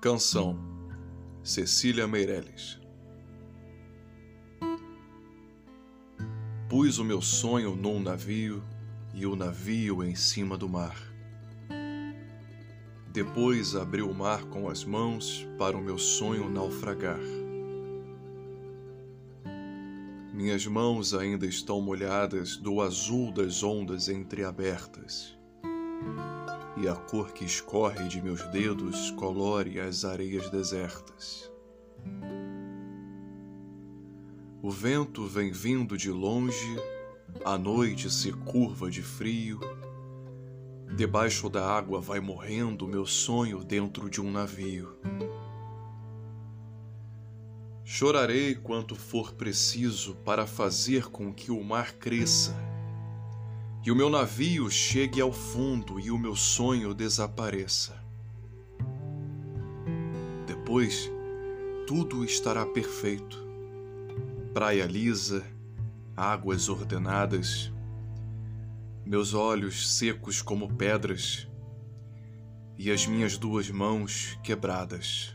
Canção Cecília Meirelles Pus o meu sonho num navio e o navio em cima do mar. Depois abri o mar com as mãos para o meu sonho naufragar. Minhas mãos ainda estão molhadas do azul das ondas entreabertas e a cor que escorre de meus dedos colore as areias desertas. O vento vem vindo de longe, a noite se curva de frio. Debaixo da água vai morrendo meu sonho dentro de um navio. Chorarei quanto for preciso para fazer com que o mar cresça e o meu navio chegue ao fundo e o meu sonho desapareça. Depois, tudo estará perfeito. Praia lisa, águas ordenadas, meus olhos secos como pedras e as minhas duas mãos quebradas.